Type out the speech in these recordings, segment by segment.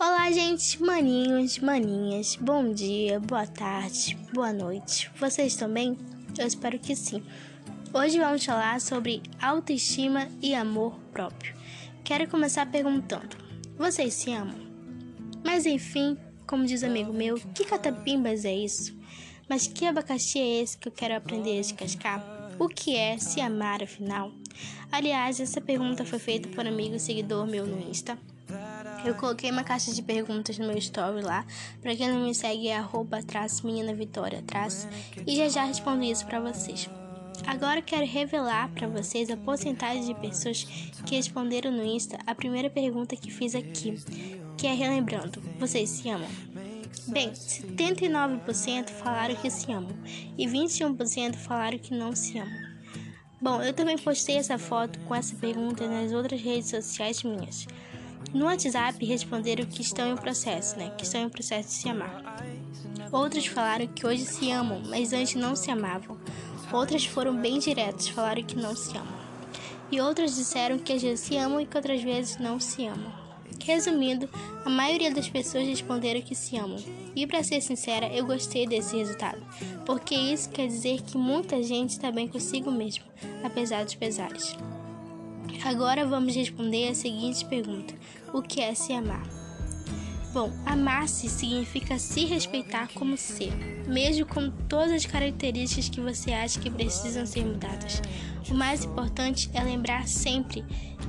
Olá, gente, maninhos, maninhas, bom dia, boa tarde, boa noite. Vocês bem? Eu espero que sim. Hoje vamos falar sobre autoestima e amor próprio. Quero começar perguntando: vocês se amam? Mas enfim, como diz amigo meu, que catapimbas é isso? Mas que abacaxi é esse que eu quero aprender a descascar? O que é se amar afinal? Aliás, essa pergunta foi feita por um amigo seguidor meu no Insta. Eu coloquei uma caixa de perguntas no meu story lá. Pra quem não me segue, é arroba menina vitória. E já já respondo isso pra vocês. Agora quero revelar para vocês a porcentagem de pessoas que responderam no Insta a primeira pergunta que fiz aqui, que é relembrando: vocês se amam? Bem, 79% falaram que se amam e 21% falaram que não se amam. Bom, eu também postei essa foto com essa pergunta nas outras redes sociais minhas. No WhatsApp responderam que estão em processo, né? Que estão em processo de se amar. Outros falaram que hoje se amam, mas antes não se amavam. Outras foram bem diretas, falaram que não se amam. E outras disseram que às vezes se amam e que outras vezes não se amam. Resumindo, a maioria das pessoas responderam que se amam. E para ser sincera, eu gostei desse resultado, porque isso quer dizer que muita gente está bem consigo mesmo, apesar dos pesares. Agora vamos responder a seguinte pergunta: O que é se amar? Bom, amar-se significa se respeitar como ser, mesmo com todas as características que você acha que precisam ser mudadas. O mais importante é lembrar sempre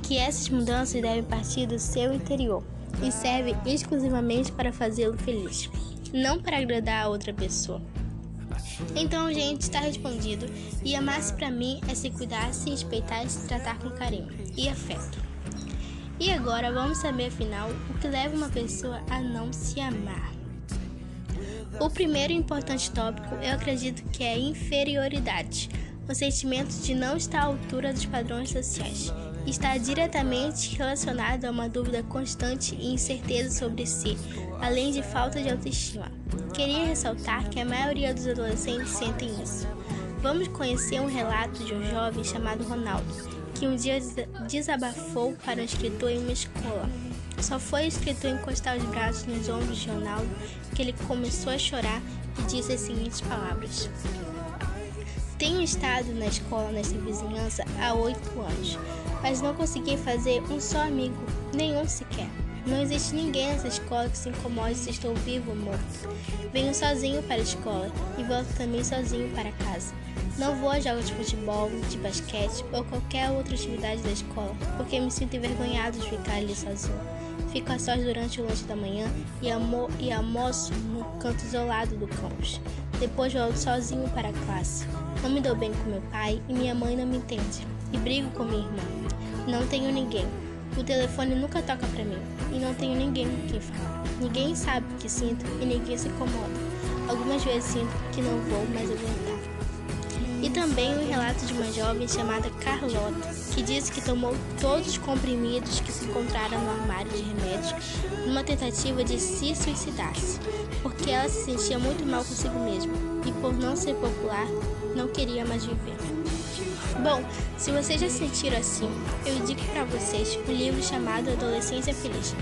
que essas mudanças devem partir do seu interior e servem exclusivamente para fazê-lo feliz, não para agradar a outra pessoa. Então, gente, está respondido. E amar-se para mim é se cuidar, se respeitar e se tratar com carinho e afeto. E agora vamos saber afinal o que leva uma pessoa a não se amar. O primeiro importante tópico eu acredito que é inferioridade, o sentimento de não estar à altura dos padrões sociais. Está diretamente relacionado a uma dúvida constante e incerteza sobre si, além de falta de autoestima. Queria ressaltar que a maioria dos adolescentes sentem isso. Vamos conhecer um relato de um jovem chamado Ronaldo, que um dia desabafou para um escritor em uma escola. Só foi o escritor encostar os braços nos ombros de Ronaldo que ele começou a chorar e disse as seguintes palavras: Tenho estado na escola nessa vizinhança há oito anos, mas não consegui fazer um só amigo, nenhum sequer. Não existe ninguém nessa escola que se incomode se estou vivo ou morto. Venho sozinho para a escola e volto também sozinho para casa. Não vou a jogos de futebol, de basquete ou qualquer outra atividade da escola, porque me sinto envergonhado de ficar ali sozinho. Fico a sós durante o lanche da manhã e, amo e almoço no canto isolado do campus. Depois volto sozinho para a classe. Não me dou bem com meu pai e minha mãe não me entende. E brigo com minha irmã. Não tenho ninguém. O telefone nunca toca para mim e não tenho ninguém com quem falar. Ninguém sabe o que sinto e ninguém se incomoda. Algumas vezes sinto que não vou mais aguentar. E também o um relato de uma jovem chamada Carlota, que disse que tomou todos os comprimidos que se encontraram no armário de remédios numa tentativa de se suicidar-se, porque ela se sentia muito mal consigo mesma e, por não ser popular, não queria mais viver. Bom, se vocês já se sentiram assim, eu indico para vocês o livro chamado Adolescência Feliz,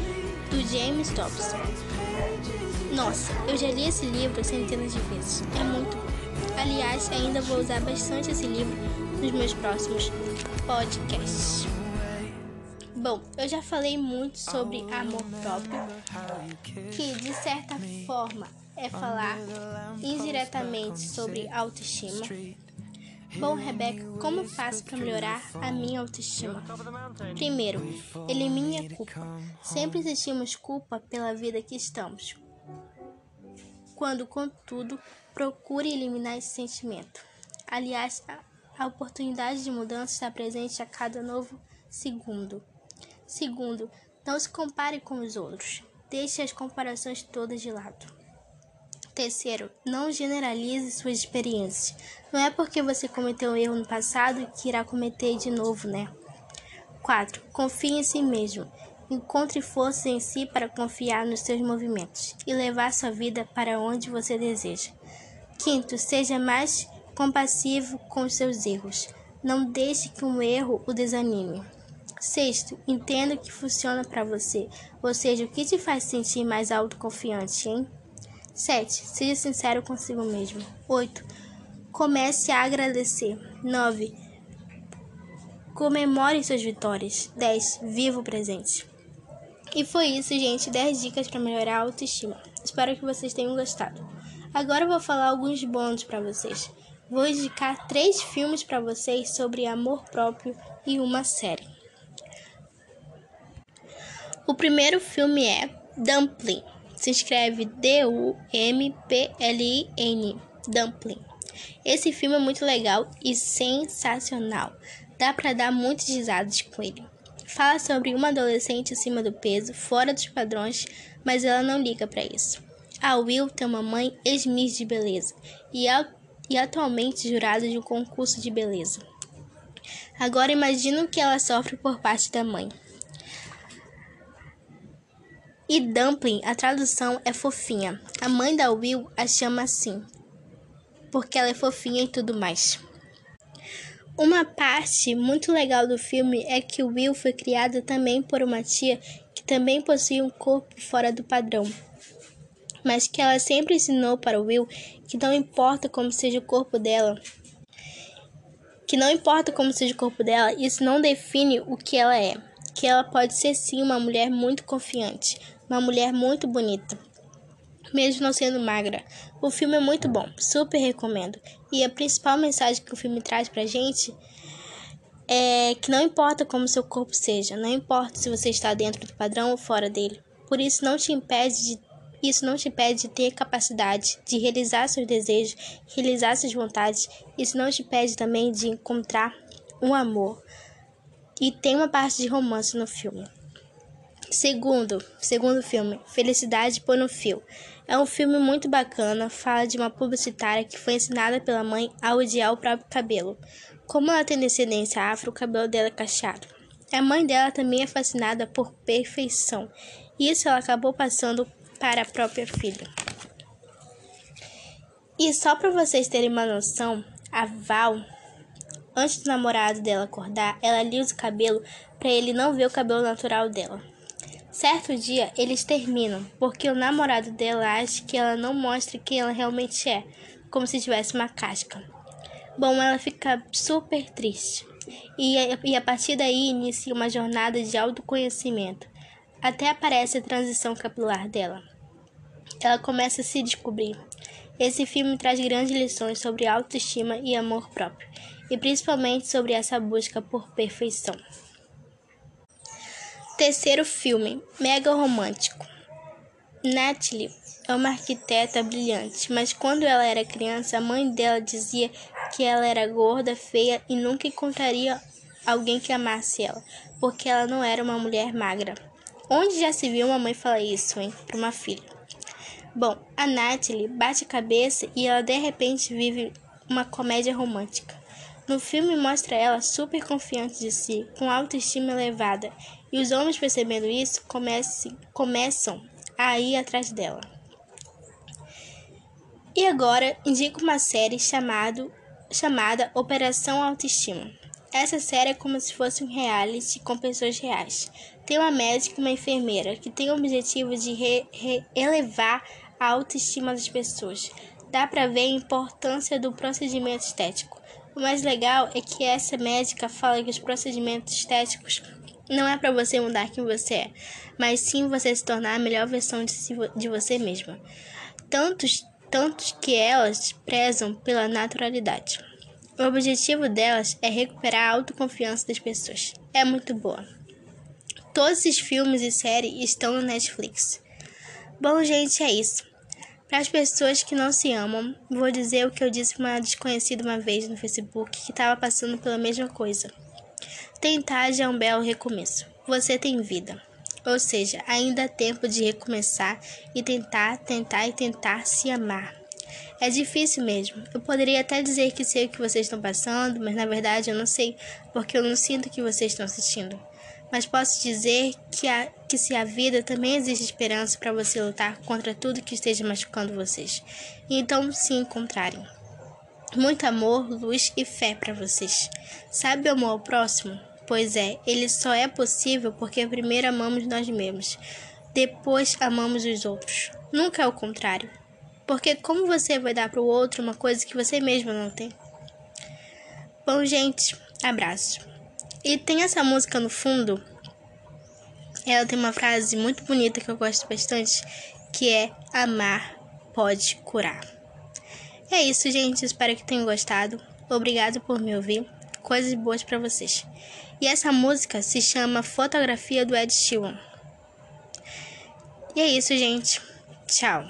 do James Dobson. Nossa, eu já li esse livro centenas de vezes. É muito bom. Aliás, ainda vou usar bastante esse livro nos meus próximos podcasts. Bom, eu já falei muito sobre amor próprio, que de certa forma é falar indiretamente sobre autoestima. Bom, Rebeca, como faço para melhorar a minha autoestima? Primeiro, elimine a culpa. Sempre sentimos culpa pela vida que estamos. Quando, contudo, Procure eliminar esse sentimento. Aliás, a oportunidade de mudança está presente a cada novo segundo. Segundo, não se compare com os outros. Deixe as comparações todas de lado. Terceiro, não generalize suas experiências. Não é porque você cometeu um erro no passado que irá cometer de novo, né? 4. Confie em si mesmo. Encontre força em si para confiar nos seus movimentos e levar sua vida para onde você deseja. Quinto, seja mais compassivo com os seus erros. Não deixe que um erro o desanime. Sexto, entenda o que funciona para você, ou seja, o que te faz sentir mais autoconfiante, hein? 7. Seja sincero consigo mesmo. 8. Comece a agradecer. 9. Comemore suas vitórias. 10. Viva o presente. E foi isso, gente. 10 dicas para melhorar a autoestima. Espero que vocês tenham gostado. Agora eu vou falar alguns bônus para vocês. Vou indicar três filmes para vocês sobre amor próprio e uma série. O primeiro filme é Dumpling. Se escreve D-U-M-P-L-I-N. Dumpling. Esse filme é muito legal e sensacional. Dá para dar muitas risadas com ele. Fala sobre uma adolescente acima do peso, fora dos padrões, mas ela não liga para isso. A Will tem uma mãe ex-miss de beleza e, e atualmente jurada de um concurso de beleza. Agora imagina o que ela sofre por parte da mãe. E dumpling, a tradução é fofinha. A mãe da Will a chama assim, porque ela é fofinha e tudo mais. Uma parte muito legal do filme é que Will foi criado também por uma tia que também possui um corpo fora do padrão, mas que ela sempre ensinou para Will que não importa como seja o corpo dela, que não importa como seja o corpo dela, isso não define o que ela é, que ela pode ser sim uma mulher muito confiante, uma mulher muito bonita, mesmo não sendo magra. O filme é muito bom, super recomendo. E a principal mensagem que o filme traz pra gente é que não importa como seu corpo seja, não importa se você está dentro do padrão ou fora dele. Por isso não te impede de isso não te impede de ter capacidade de realizar seus desejos, realizar suas vontades. Isso não te impede também de encontrar um amor. E tem uma parte de romance no filme. Segundo, segundo filme, Felicidade por no Fio. É um filme muito bacana, fala de uma publicitária que foi ensinada pela mãe a odiar o próprio cabelo. Como ela tem descendência afro, o cabelo dela é cacheado. A mãe dela também é fascinada por perfeição. Isso ela acabou passando para a própria filha. E só para vocês terem uma noção, a Val, antes do namorado dela acordar, ela lisa o cabelo para ele não ver o cabelo natural dela. Certo dia, eles terminam, porque o namorado dela acha que ela não mostra quem ela realmente é, como se tivesse uma casca. Bom, ela fica super triste. E, e a partir daí inicia uma jornada de autoconhecimento. Até aparece a transição capilar dela. Ela começa a se descobrir. Esse filme traz grandes lições sobre autoestima e amor próprio, e principalmente sobre essa busca por perfeição. Terceiro filme, mega romântico. Natalie é uma arquiteta brilhante, mas quando ela era criança, a mãe dela dizia que ela era gorda, feia e nunca encontraria alguém que amasse ela, porque ela não era uma mulher magra. Onde já se viu uma mãe falar isso, hein, para uma filha? Bom, a Natalie bate a cabeça e ela de repente vive uma comédia romântica. No filme mostra ela super confiante de si, com autoestima elevada, e os homens percebendo isso comece, começam a ir atrás dela. E agora indico uma série chamado, chamada Operação Autoestima. Essa série é como se fosse um reality com pessoas reais. Tem uma médica e uma enfermeira que tem o objetivo de re, re, elevar a autoestima das pessoas. Dá para ver a importância do procedimento estético. O mais legal é que essa médica fala que os procedimentos estéticos não é para você mudar quem você é, mas sim você se tornar a melhor versão de, si, de você mesma. Tantos, tantos que elas prezam pela naturalidade. O objetivo delas é recuperar a autoconfiança das pessoas. É muito boa. Todos esses filmes e séries estão no Netflix. Bom, gente, é isso. Para as pessoas que não se amam, vou dizer o que eu disse para uma desconhecida uma vez no Facebook que estava passando pela mesma coisa. Tentar é um belo recomeço. Você tem vida. Ou seja, ainda há tempo de recomeçar e tentar, tentar e tentar se amar. É difícil mesmo. Eu poderia até dizer que sei o que vocês estão passando, mas na verdade eu não sei, porque eu não sinto o que vocês estão assistindo mas posso dizer que, a, que se a vida também existe esperança para você lutar contra tudo que esteja machucando vocês. E então se encontrarem. Muito amor, luz e fé para vocês. Sabe o amor ao próximo? Pois é, ele só é possível porque primeiro amamos nós mesmos, depois amamos os outros. Nunca é o contrário. Porque como você vai dar para o outro uma coisa que você mesmo não tem? Bom, gente, abraço. E tem essa música no fundo. Ela tem uma frase muito bonita que eu gosto bastante, que é amar pode curar. É isso, gente. Espero que tenham gostado. Obrigado por me ouvir. Coisas boas para vocês. E essa música se chama Fotografia do Ed Sheeran. E é isso, gente. Tchau.